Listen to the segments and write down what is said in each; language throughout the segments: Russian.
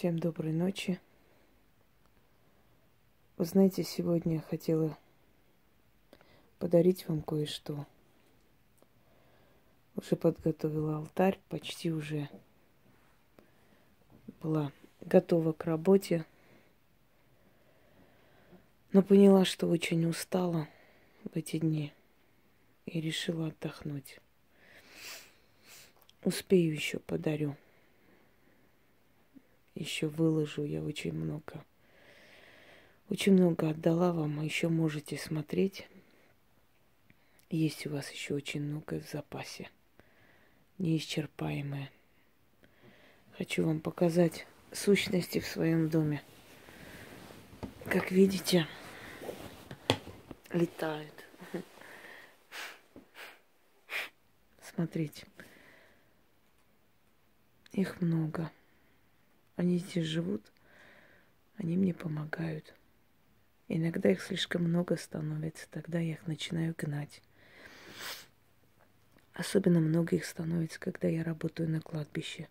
Всем доброй ночи. Вы знаете, сегодня я хотела подарить вам кое-что. Уже подготовила алтарь, почти уже была готова к работе. Но поняла, что очень устала в эти дни и решила отдохнуть. Успею еще подарю. Еще выложу я очень много. Очень много отдала вам, а еще можете смотреть. Есть у вас еще очень много в запасе. Неисчерпаемое. Хочу вам показать сущности в своем доме. Как видите, летают. Смотрите. Их много. Они здесь живут, они мне помогают. Иногда их слишком много становится, тогда я их начинаю гнать. Особенно много их становится, когда я работаю на кладбище.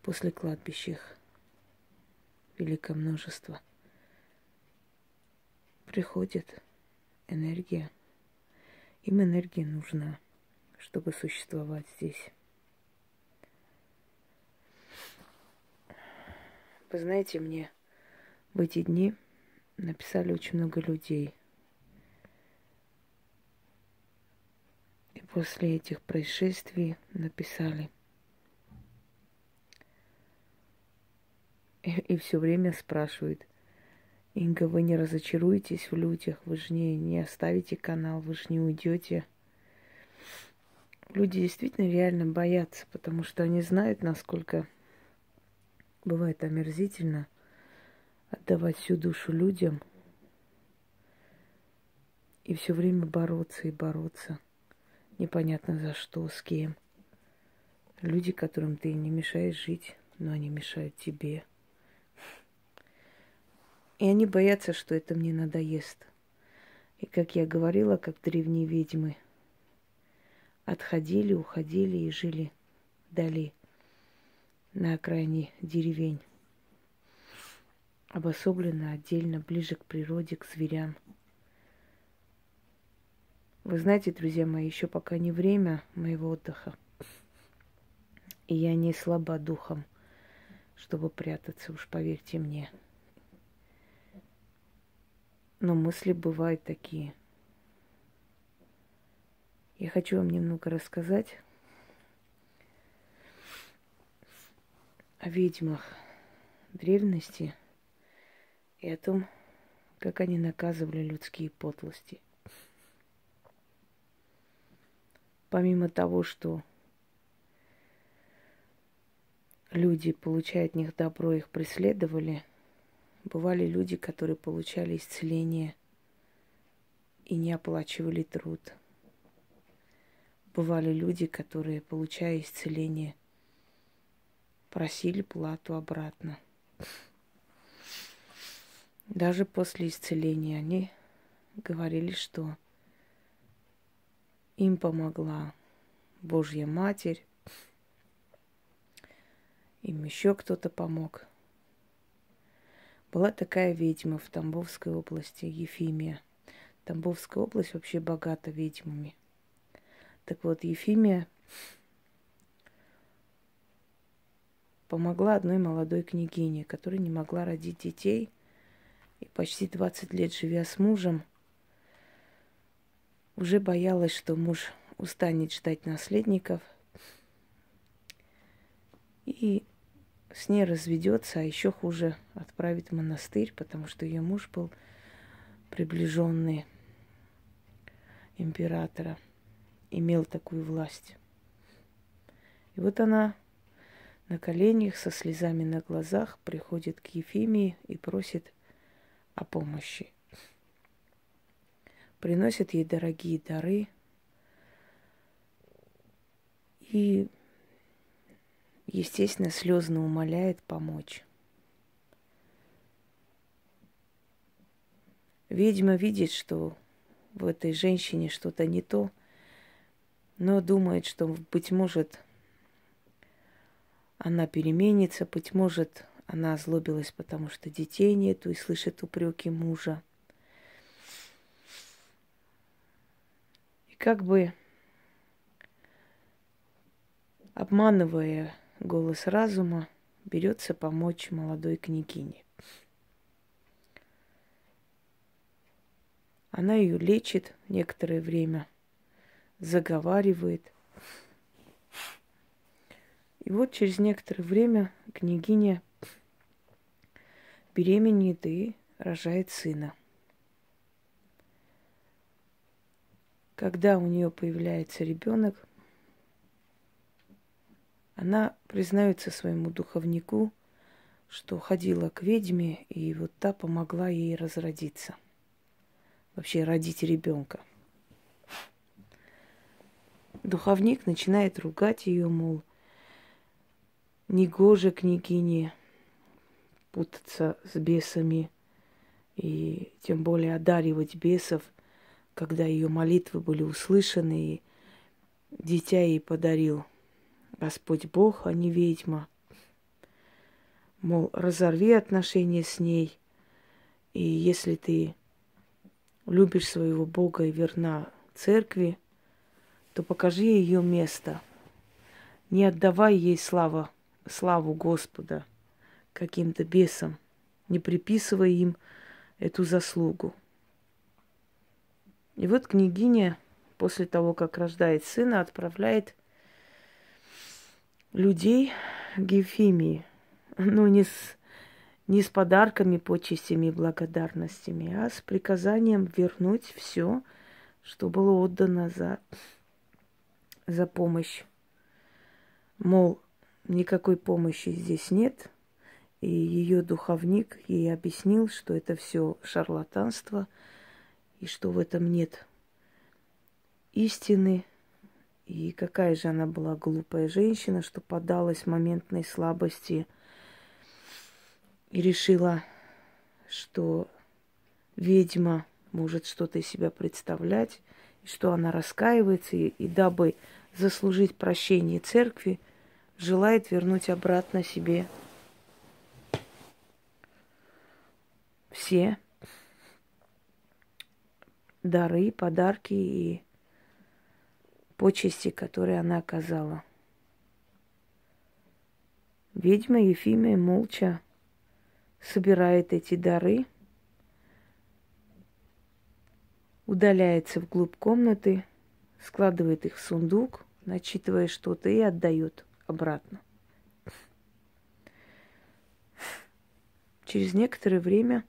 После кладбища их великое множество. Приходит энергия. Им энергия нужна, чтобы существовать здесь. Вы знаете, мне в эти дни написали очень много людей. И после этих происшествий написали. И, и все время спрашивают, Инга, вы не разочаруетесь в людях, вы же не, не оставите канал, вы же не уйдете. Люди действительно реально боятся, потому что они знают, насколько бывает омерзительно отдавать всю душу людям и все время бороться и бороться. Непонятно за что, с кем. Люди, которым ты не мешаешь жить, но они мешают тебе. И они боятся, что это мне надоест. И как я говорила, как древние ведьмы, отходили, уходили и жили вдали на окраине деревень, обособленно отдельно, ближе к природе, к зверям. Вы знаете, друзья мои, еще пока не время моего отдыха. И я не слаба духом, чтобы прятаться, уж поверьте мне. Но мысли бывают такие. Я хочу вам немного рассказать о ведьмах древности и о том, как они наказывали людские подлости. Помимо того, что люди, получая от них добро, их преследовали, бывали люди, которые получали исцеление и не оплачивали труд. Бывали люди, которые, получая исцеление, просили плату обратно. Даже после исцеления они говорили, что им помогла Божья Матерь, им еще кто-то помог. Была такая ведьма в Тамбовской области, Ефимия. Тамбовская область вообще богата ведьмами. Так вот, Ефимия помогла одной молодой княгине, которая не могла родить детей. И почти 20 лет живя с мужем, уже боялась, что муж устанет ждать наследников. И с ней разведется, а еще хуже отправит в монастырь, потому что ее муж был приближенный императора, имел такую власть. И вот она на коленях со слезами на глазах приходит к Ефимии и просит о помощи. Приносит ей дорогие дары и, естественно, слезно умоляет помочь. Ведьма видит, что в этой женщине что-то не то, но думает, что, быть может, она переменится, быть может, она озлобилась, потому что детей нету и слышит упреки мужа. И как бы обманывая голос разума, берется помочь молодой княгине. Она ее лечит некоторое время, заговаривает. И вот через некоторое время княгиня беременеет и рожает сына. Когда у нее появляется ребенок, она признается своему духовнику, что ходила к ведьме, и вот та помогла ей разродиться – вообще родить ребенка. Духовник начинает ругать ее, мол, негоже княгине путаться с бесами и тем более одаривать бесов, когда ее молитвы были услышаны, и дитя ей подарил Господь Бог, а не ведьма. Мол, разорви отношения с ней, и если ты любишь своего Бога и верна церкви, то покажи ее место. Не отдавай ей славу, славу Господа каким-то бесам, не приписывай им эту заслугу. И вот княгиня после того, как рождает сына, отправляет людей к Ефимии. Ну, не с не с подарками, почестями и благодарностями, а с приказанием вернуть все, что было отдано за, за помощь. Мол, никакой помощи здесь нет, и ее духовник ей объяснил, что это все шарлатанство, и что в этом нет истины. И какая же она была глупая женщина, что подалась моментной слабости – и решила, что ведьма может что-то из себя представлять, и что она раскаивается, и, и дабы заслужить прощение церкви, желает вернуть обратно себе все дары, подарки и почести, которые она оказала. Ведьма Ефимия молча собирает эти дары, удаляется вглубь комнаты, складывает их в сундук, начитывая что-то и отдает обратно. Через некоторое время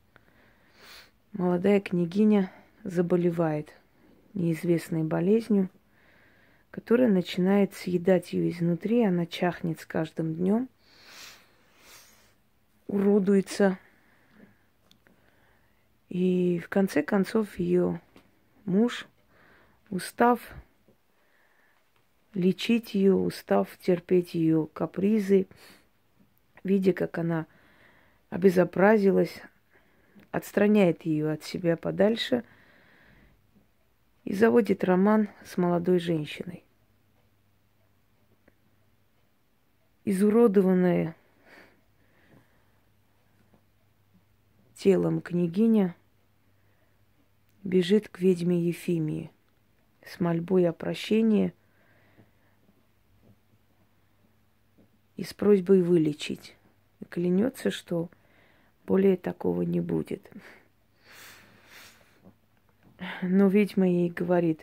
молодая княгиня заболевает неизвестной болезнью, которая начинает съедать ее изнутри, она чахнет с каждым днем – уродуется. И в конце концов ее муж, устав лечить ее, устав терпеть ее капризы, видя, как она обезобразилась, отстраняет ее от себя подальше и заводит роман с молодой женщиной. Изуродованная телом княгиня бежит к ведьме Ефимии с мольбой о прощении и с просьбой вылечить. И клянется, что более такого не будет. Но ведьма ей говорит,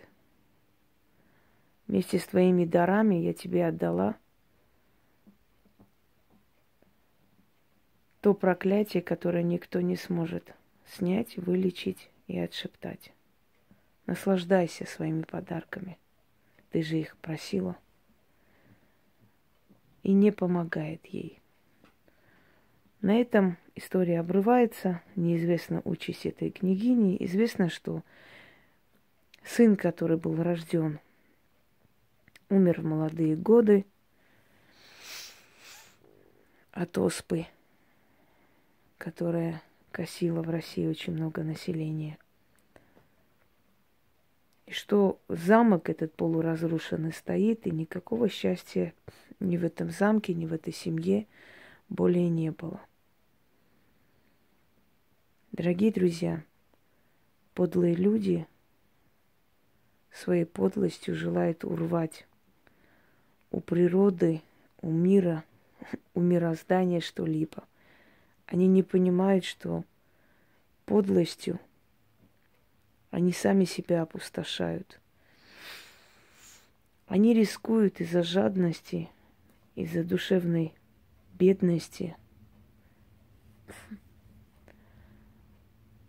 вместе с твоими дарами я тебе отдала – то проклятие, которое никто не сможет снять, вылечить и отшептать. Наслаждайся своими подарками. Ты же их просила. И не помогает ей. На этом история обрывается. Неизвестна участь этой княгини. Известно, что сын, который был рожден, умер в молодые годы от оспы которая косила в России очень много населения. И что замок этот полуразрушенный стоит, и никакого счастья ни в этом замке, ни в этой семье более не было. Дорогие друзья, подлые люди своей подлостью желают урвать у природы, у мира, у мироздания что-либо. Они не понимают, что подлостью они сами себя опустошают. Они рискуют из-за жадности, из-за душевной бедности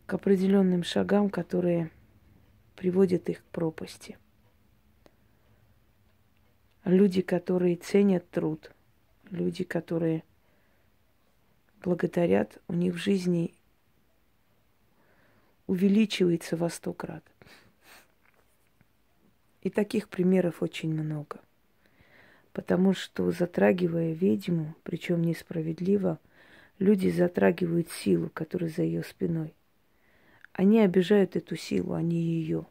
к определенным шагам, которые приводят их к пропасти. Люди, которые ценят труд, люди, которые благодарят, у них в жизни увеличивается во сто крат. И таких примеров очень много. Потому что, затрагивая ведьму, причем несправедливо, люди затрагивают силу, которая за ее спиной. Они обижают эту силу, а не ее.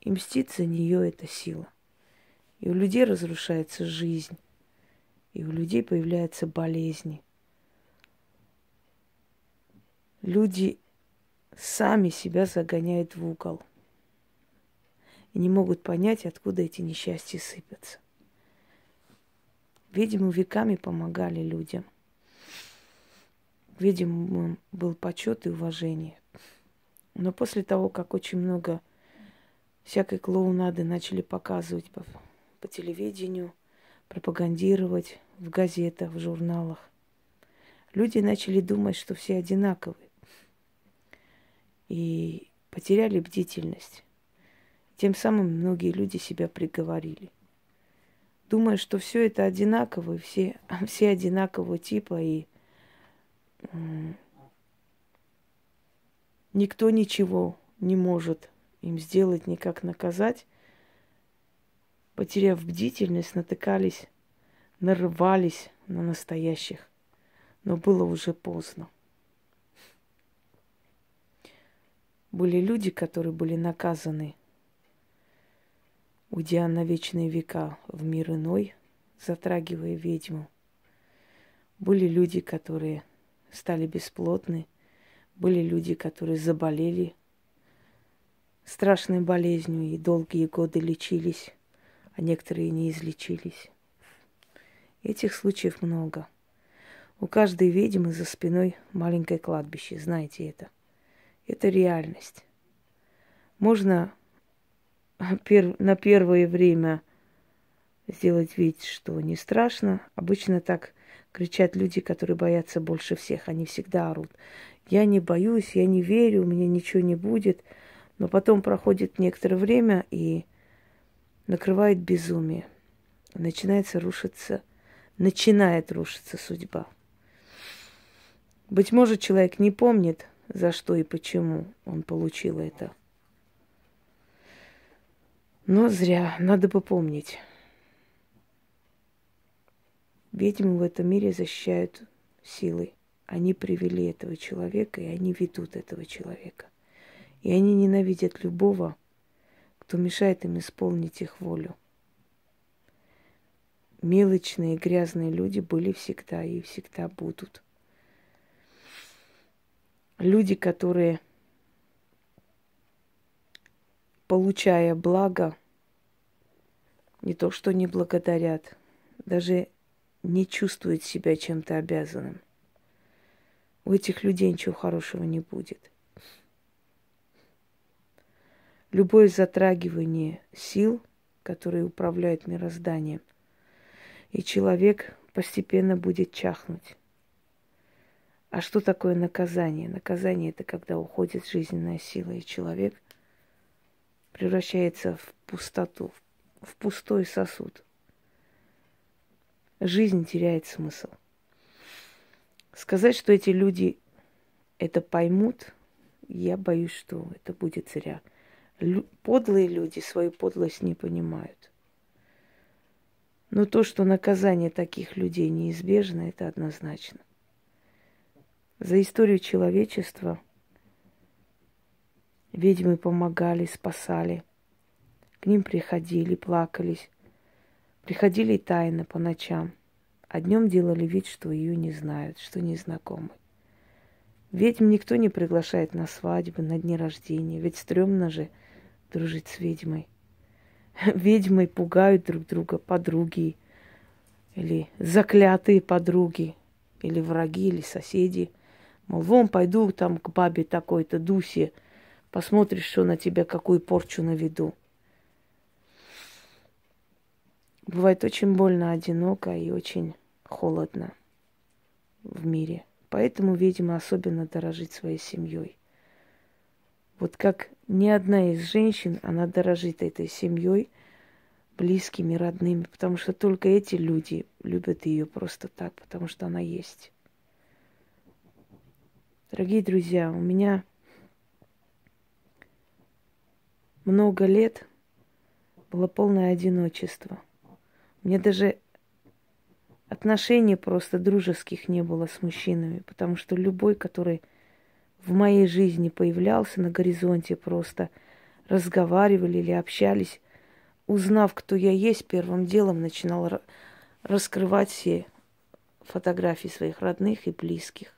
И мстит за нее эта сила. И у людей разрушается жизнь, и у людей появляются болезни. Люди сами себя загоняют в угол и не могут понять, откуда эти несчастья сыпятся. Видимо, веками помогали людям. Видимо, был почет и уважение. Но после того, как очень много всякой клоунады начали показывать по, по телевидению, пропагандировать в газетах, в журналах, люди начали думать, что все одинаковые. И потеряли бдительность. Тем самым многие люди себя приговорили. Думая, что все это одинаково, все, все одинакового типа, и никто ничего не может им сделать, никак наказать, потеряв бдительность, натыкались, нарывались на настоящих. Но было уже поздно. Были люди, которые были наказаны, уйдя на вечные века в мир иной, затрагивая ведьму. Были люди, которые стали бесплотны, были люди, которые заболели страшной болезнью и долгие годы лечились, а некоторые не излечились. Этих случаев много. У каждой ведьмы за спиной маленькое кладбище, знаете это. Это реальность. Можно на первое время сделать вид, что не страшно. Обычно так кричат люди, которые боятся больше всех. Они всегда орут. Я не боюсь, я не верю, у меня ничего не будет. Но потом проходит некоторое время и накрывает безумие. Начинается рушиться, начинает рушиться судьба. Быть может, человек не помнит, за что и почему он получил это. Но зря, надо бы помнить. Ведьмы в этом мире защищают силой. Они привели этого человека, и они ведут этого человека. И они ненавидят любого, кто мешает им исполнить их волю. Мелочные, грязные люди были всегда и всегда будут. Люди, которые получая благо, не то что не благодарят, даже не чувствуют себя чем-то обязанным. У этих людей ничего хорошего не будет. Любое затрагивание сил, которые управляют мирозданием, и человек постепенно будет чахнуть. А что такое наказание? Наказание это когда уходит жизненная сила, и человек превращается в пустоту, в пустой сосуд. Жизнь теряет смысл. Сказать, что эти люди это поймут, я боюсь, что это будет зря. Лю- подлые люди свою подлость не понимают. Но то, что наказание таких людей неизбежно, это однозначно. За историю человечества – Ведьмы помогали, спасали. К ним приходили, плакались. Приходили тайно по ночам. А днем делали вид, что ее не знают, что не знакомы. Ведьм никто не приглашает на свадьбы, на дни рождения. Ведь стрёмно же дружить с ведьмой. Ведьмы пугают друг друга подруги или заклятые подруги, или враги, или соседи. Мол, вон пойду там к бабе такой-то Дусе, посмотришь, что на тебя какую порчу наведу. Бывает очень больно, одиноко и очень холодно в мире. Поэтому, видимо, особенно дорожить своей семьей. Вот как ни одна из женщин, она дорожит этой семьей, близкими, родными, потому что только эти люди любят ее просто так, потому что она есть. Дорогие друзья, у меня много лет было полное одиночество. Мне даже отношений просто дружеских не было с мужчинами, потому что любой, который в моей жизни появлялся на горизонте, просто разговаривали или общались, узнав, кто я есть, первым делом начинал раскрывать все фотографии своих родных и близких.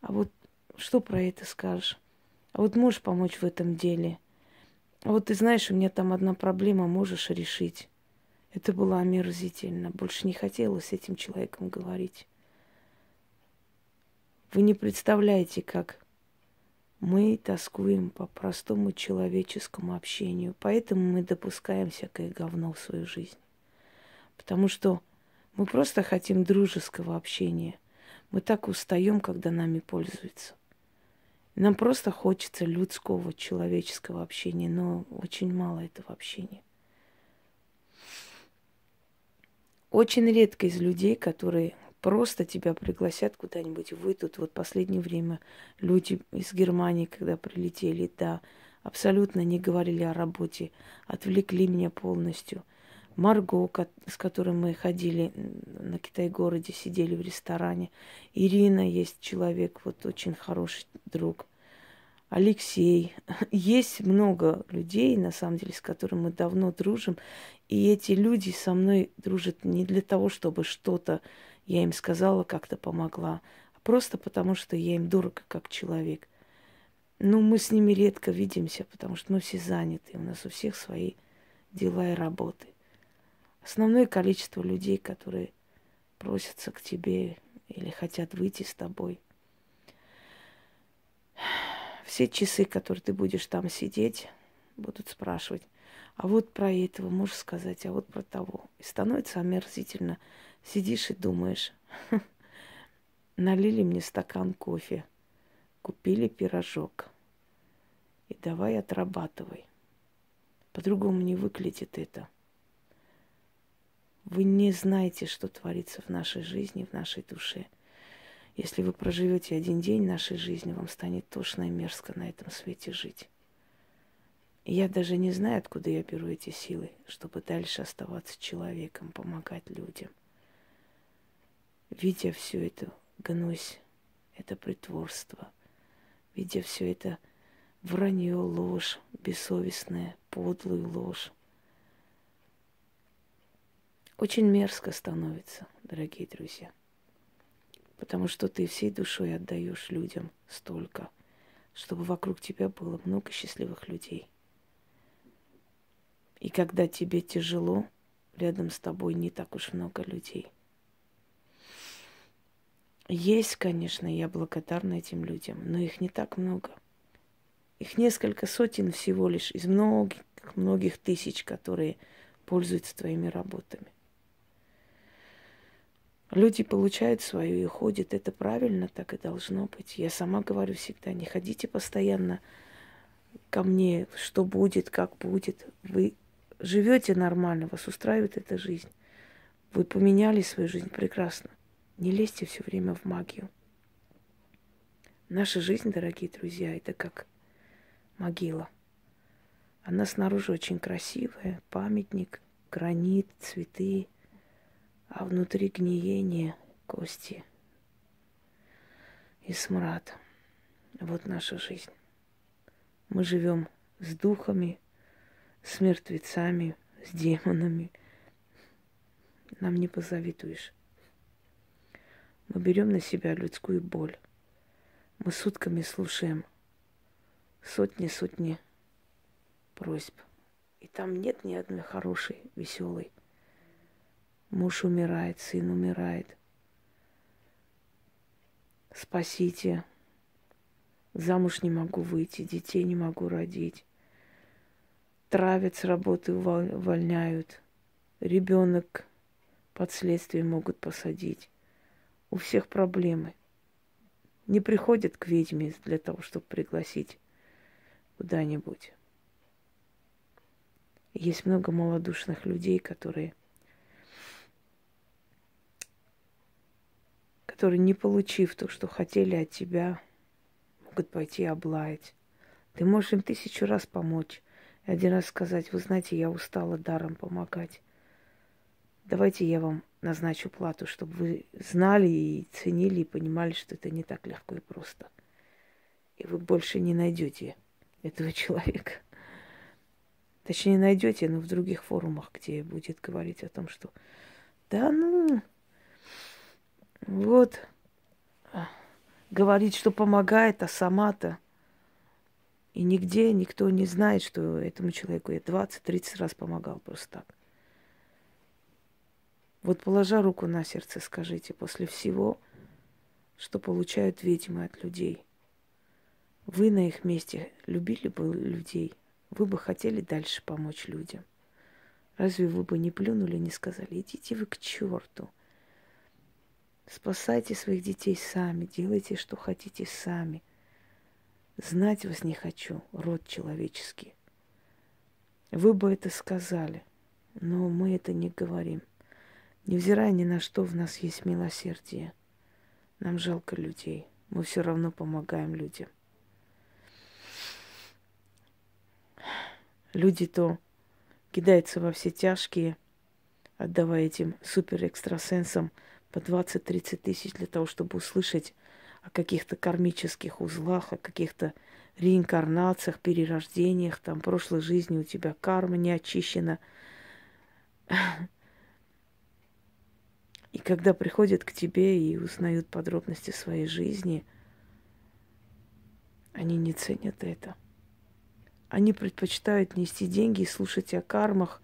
А вот что про это скажешь? А вот можешь помочь в этом деле? Вот ты знаешь, у меня там одна проблема, можешь решить. Это было омерзительно. Больше не хотелось с этим человеком говорить. Вы не представляете, как мы тоскуем по простому человеческому общению. Поэтому мы допускаем всякое говно в свою жизнь. Потому что мы просто хотим дружеского общения. Мы так устаем, когда нами пользуются. Нам просто хочется людского, человеческого общения, но очень мало этого общения. Очень редко из людей, которые просто тебя пригласят куда-нибудь, выйдут. Вот последнее время люди из Германии, когда прилетели, да, абсолютно не говорили о работе, отвлекли меня полностью. Марго, с которой мы ходили на Китай-городе, сидели в ресторане. Ирина есть человек, вот очень хороший друг. Алексей. Есть много людей, на самом деле, с которыми мы давно дружим. И эти люди со мной дружат не для того, чтобы что-то я им сказала, как-то помогла, а просто потому, что я им дорого как человек. Ну, мы с ними редко видимся, потому что мы все заняты, у нас у всех свои дела и работы. Основное количество людей, которые просятся к тебе или хотят выйти с тобой. Все часы, которые ты будешь там сидеть, будут спрашивать, а вот про этого можешь сказать, а вот про того. И становится омерзительно. Сидишь и думаешь, налили мне стакан кофе, купили пирожок. И давай отрабатывай. По-другому не выглядит это. Вы не знаете, что творится в нашей жизни, в нашей душе. Если вы проживете один день нашей жизни, вам станет тошно и мерзко на этом свете жить. Я даже не знаю, откуда я беру эти силы, чтобы дальше оставаться человеком, помогать людям. Видя все это гнусь, это притворство, видя все это вранье, ложь, бессовестная, подлую ложь, очень мерзко становится, дорогие друзья. Потому что ты всей душой отдаешь людям столько, чтобы вокруг тебя было много счастливых людей. И когда тебе тяжело, рядом с тобой не так уж много людей. Есть, конечно, я благодарна этим людям, но их не так много. Их несколько сотен всего лишь из многих, многих тысяч, которые пользуются твоими работами. Люди получают свое и ходят. Это правильно, так и должно быть. Я сама говорю всегда, не ходите постоянно ко мне, что будет, как будет. Вы живете нормально, вас устраивает эта жизнь. Вы поменяли свою жизнь прекрасно. Не лезьте все время в магию. Наша жизнь, дорогие друзья, это как могила. Она снаружи очень красивая, памятник, гранит, цветы, а внутри гниение, кости и смрад. Вот наша жизнь. Мы живем с духами, с мертвецами, с демонами. Нам не позавидуешь. Мы берем на себя людскую боль. Мы сутками слушаем сотни-сотни просьб. И там нет ни одной хорошей, веселой. Муж умирает, сын умирает. Спасите. Замуж не могу выйти, детей не могу родить. Травят с работы, увольняют. Ребенок под следствием могут посадить. У всех проблемы. Не приходят к ведьме для того, чтобы пригласить куда-нибудь. Есть много малодушных людей, которые, которые, не получив то, что хотели от тебя, могут пойти облаять. Ты можешь им тысячу раз помочь. И один раз сказать, вы знаете, я устала даром помогать. Давайте я вам назначу плату, чтобы вы знали и ценили и понимали, что это не так легко и просто. И вы больше не найдете этого человека. Точнее, найдете, но в других форумах, где будет говорить о том, что да ну, вот, говорит, что помогает, а сама-то и нигде никто не знает, что этому человеку я 20-30 раз помогал просто так. Вот положа руку на сердце, скажите, после всего, что получают ведьмы от людей, вы на их месте любили бы людей? Вы бы хотели дальше помочь людям? Разве вы бы не плюнули, не сказали, идите вы к черту? Спасайте своих детей сами, делайте, что хотите сами. Знать вас не хочу, род человеческий. Вы бы это сказали, но мы это не говорим – Невзирая ни на что, в нас есть милосердие. Нам жалко людей. Мы все равно помогаем людям. Люди то кидаются во все тяжкие, отдавая этим супер-экстрасенсам по 20-30 тысяч для того, чтобы услышать о каких-то кармических узлах, о каких-то реинкарнациях, перерождениях, там, прошлой жизни у тебя карма не очищена. И когда приходят к тебе и узнают подробности своей жизни, они не ценят это. Они предпочитают нести деньги и слушать о кармах,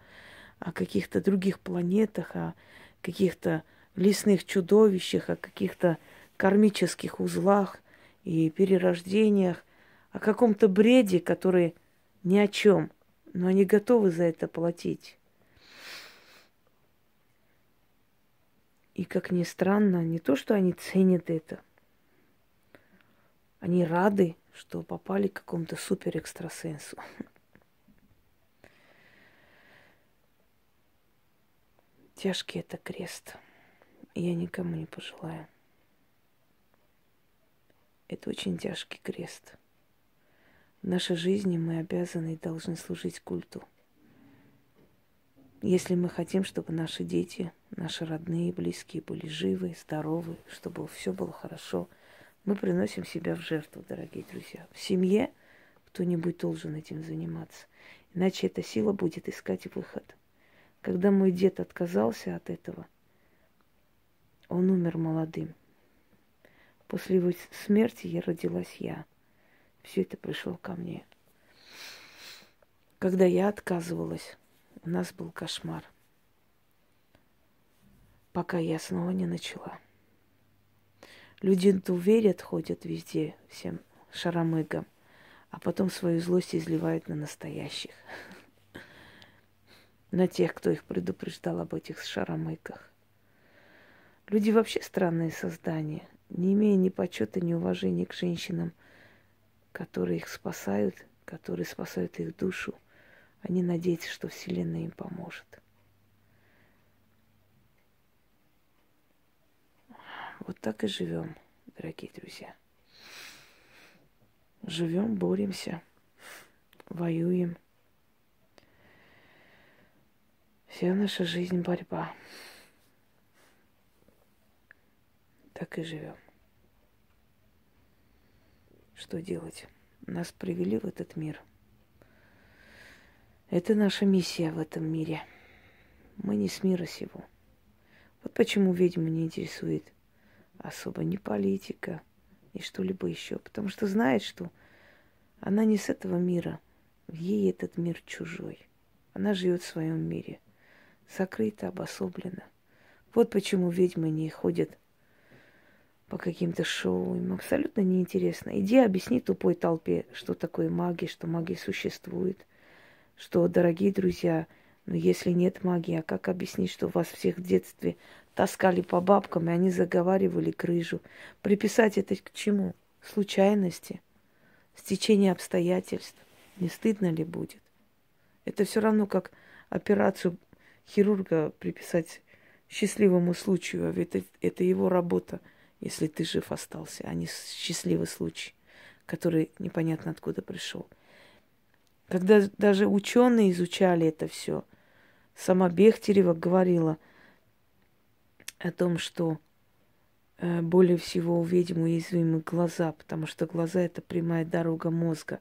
о каких-то других планетах, о каких-то лесных чудовищах, о каких-то кармических узлах и перерождениях, о каком-то бреде, который ни о чем, но они готовы за это платить. И как ни странно, не то, что они ценят это, они рады, что попали к какому-то супер экстрасенсу. Тяжкий это крест. Я никому не пожелаю. Это очень тяжкий крест. В нашей жизни мы обязаны и должны служить культу. Если мы хотим, чтобы наши дети, наши родные, близкие были живы, здоровы, чтобы все было хорошо, мы приносим себя в жертву, дорогие друзья. В семье кто-нибудь должен этим заниматься. Иначе эта сила будет искать выход. Когда мой дед отказался от этого, он умер молодым. После его смерти я родилась я. Все это пришло ко мне. Когда я отказывалась у нас был кошмар. Пока я снова не начала. Люди-то верят, ходят везде всем шаромыгам, а потом свою злость изливают на настоящих. На тех, кто их предупреждал об этих шаромыках. Люди вообще странные создания, не имея ни почета, ни уважения к женщинам, которые их спасают, которые спасают их душу – они надеются, что Вселенная им поможет. Вот так и живем, дорогие друзья. Живем, боремся, воюем. Вся наша жизнь борьба. Так и живем. Что делать? Нас привели в этот мир – это наша миссия в этом мире. Мы не с мира сего. Вот почему ведьму не интересует особо ни политика, и что-либо еще. Потому что знает, что она не с этого мира. Ей этот мир чужой. Она живет в своем мире. Закрыта, обособлена. Вот почему ведьмы не ходят по каким-то шоу. Им абсолютно неинтересно. Иди объясни тупой толпе, что такое магия, что магия существует. Что, дорогие друзья, но если нет магии, а как объяснить, что вас всех в детстве таскали по бабкам, и они заговаривали крыжу? Приписать это к чему? Случайности? Стечение обстоятельств? Не стыдно ли будет? Это все равно, как операцию хирурга приписать счастливому случаю, а ведь это, это его работа, если ты жив остался, а не счастливый случай, который непонятно откуда пришел. Когда даже ученые изучали это все, сама Бехтерева говорила о том, что э, более всего у ведьм уязвимы глаза, потому что глаза это прямая дорога мозга.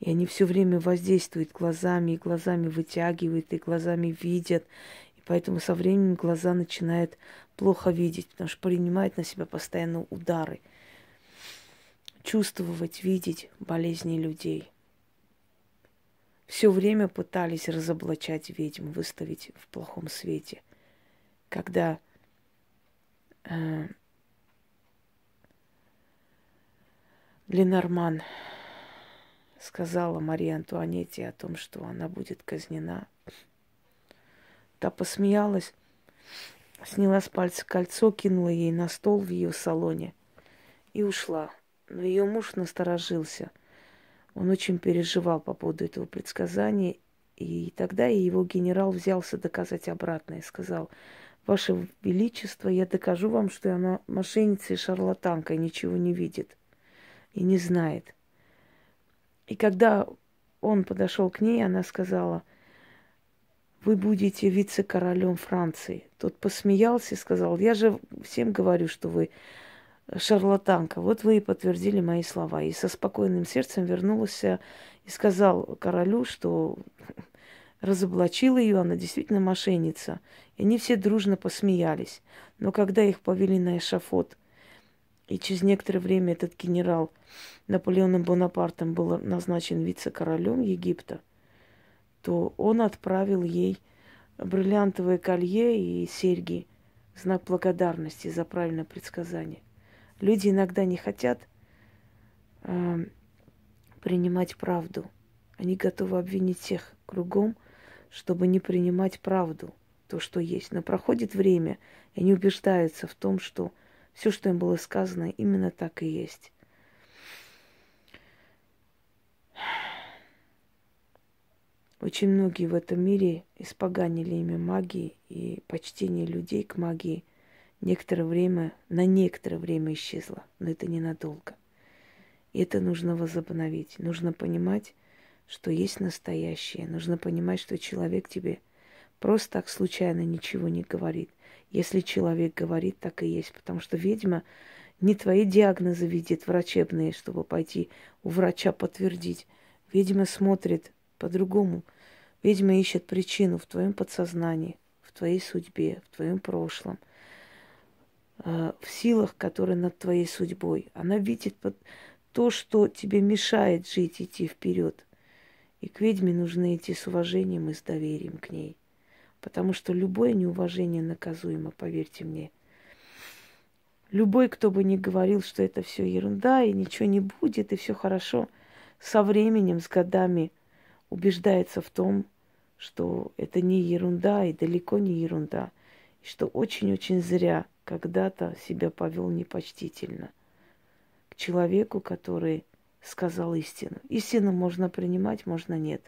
И они все время воздействуют глазами, и глазами вытягивают, и глазами видят, Поэтому со временем глаза начинают плохо видеть, потому что принимают на себя постоянно удары. Чувствовать, видеть болезни людей. Все время пытались разоблачать ведьм, выставить в плохом свете. Когда э, Ленорман сказала Марии Антуанетте о том, что она будет казнена – Та посмеялась, сняла с пальца кольцо, кинула ей на стол в ее салоне и ушла. Но ее муж насторожился. Он очень переживал по поводу этого предсказания, и тогда и его генерал взялся доказать обратное. Сказал, Ваше Величество, я докажу вам, что она мошенница и шарлатанка, и ничего не видит и не знает. И когда он подошел к ней, она сказала – вы будете вице-королем Франции. Тот посмеялся и сказал, я же всем говорю, что вы шарлатанка. Вот вы и подтвердили мои слова. И со спокойным сердцем вернулся и сказал королю, что разоблачил ее, она действительно мошенница. И они все дружно посмеялись. Но когда их повели на эшафот, и через некоторое время этот генерал Наполеоном Бонапартом был назначен вице-королем Египта, то он отправил ей бриллиантовое колье и серьги, знак благодарности за правильное предсказание. Люди иногда не хотят э, принимать правду. Они готовы обвинить всех кругом, чтобы не принимать правду, то, что есть. Но проходит время, и они убеждаются в том, что все, что им было сказано, именно так и есть. Очень многие в этом мире испоганили имя магии и почтение людей к магии некоторое время, на некоторое время исчезло, но это ненадолго. И это нужно возобновить. Нужно понимать, что есть настоящее. Нужно понимать, что человек тебе просто так случайно ничего не говорит. Если человек говорит, так и есть. Потому что ведьма не твои диагнозы видит врачебные, чтобы пойти у врача подтвердить. Ведьма смотрит по-другому. Ведьма ищет причину в твоем подсознании, в твоей судьбе, в твоем прошлом, э, в силах, которые над твоей судьбой. Она видит то, что тебе мешает жить, идти вперед. И к ведьме нужно идти с уважением и с доверием к ней. Потому что любое неуважение наказуемо, поверьте мне. Любой, кто бы ни говорил, что это все ерунда, и ничего не будет, и все хорошо, со временем, с годами – убеждается в том, что это не ерунда и далеко не ерунда, и что очень-очень зря когда-то себя повел непочтительно к человеку, который сказал истину. Истину можно принимать, можно нет.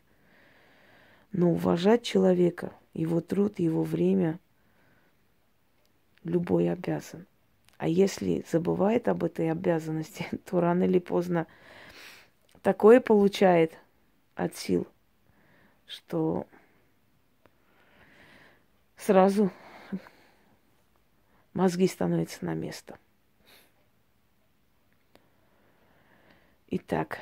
Но уважать человека, его труд, его время любой обязан. А если забывает об этой обязанности, то рано или поздно такое получает – от сил, что сразу мозги становятся на место. Итак,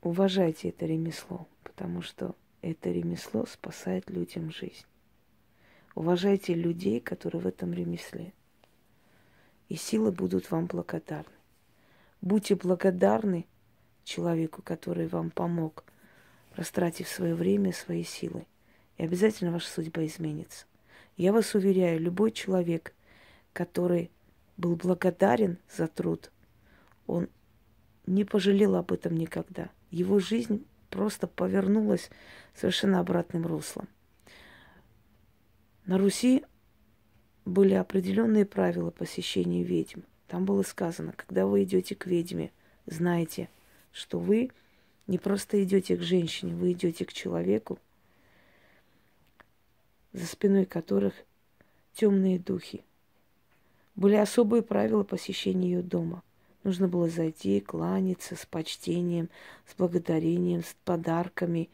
уважайте это ремесло, потому что это ремесло спасает людям жизнь. Уважайте людей, которые в этом ремесле. и силы будут вам благодарны. Будьте благодарны человеку, который вам помог, растратив свое время, свои силы. И обязательно ваша судьба изменится. Я вас уверяю, любой человек, который был благодарен за труд, он не пожалел об этом никогда. Его жизнь просто повернулась совершенно обратным руслом. На Руси были определенные правила посещения ведьм. Там было сказано, когда вы идете к ведьме, знайте, что вы не просто идете к женщине, вы идете к человеку, за спиной которых темные духи. Были особые правила посещения ее дома. Нужно было зайти, кланяться с почтением, с благодарением, с подарками.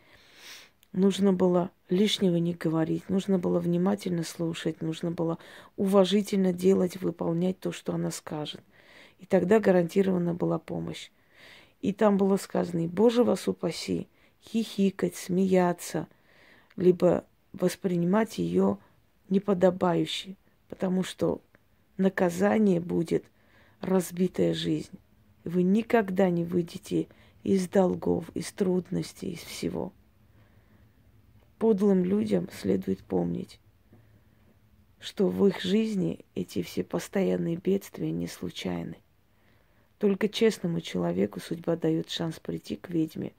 Нужно было лишнего не говорить, нужно было внимательно слушать, нужно было уважительно делать, выполнять то, что она скажет. И тогда гарантирована была помощь. И там было сказано, Боже вас упаси, хихикать, смеяться, либо воспринимать ее неподобающе, потому что наказание будет разбитая жизнь. Вы никогда не выйдете из долгов, из трудностей, из всего. Подлым людям следует помнить, что в их жизни эти все постоянные бедствия не случайны. Только честному человеку судьба дает шанс прийти к ведьме,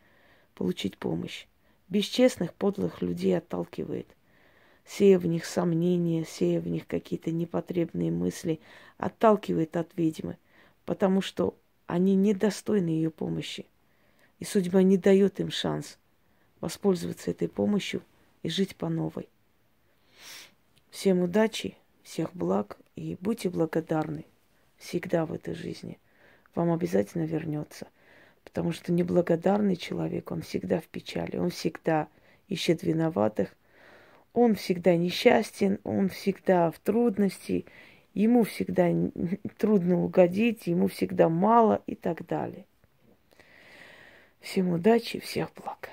получить помощь. Бесчестных, подлых людей отталкивает – сея в них сомнения, сея в них какие-то непотребные мысли, отталкивает от ведьмы, потому что они недостойны ее помощи. И судьба не дает им шанс воспользоваться этой помощью и жить по новой. Всем удачи, всех благ и будьте благодарны всегда в этой жизни. Вам обязательно вернется. Потому что неблагодарный человек, он всегда в печали, он всегда ищет виноватых, он всегда несчастен, он всегда в трудности, ему всегда трудно угодить, ему всегда мало и так далее. Всем удачи, всех благ.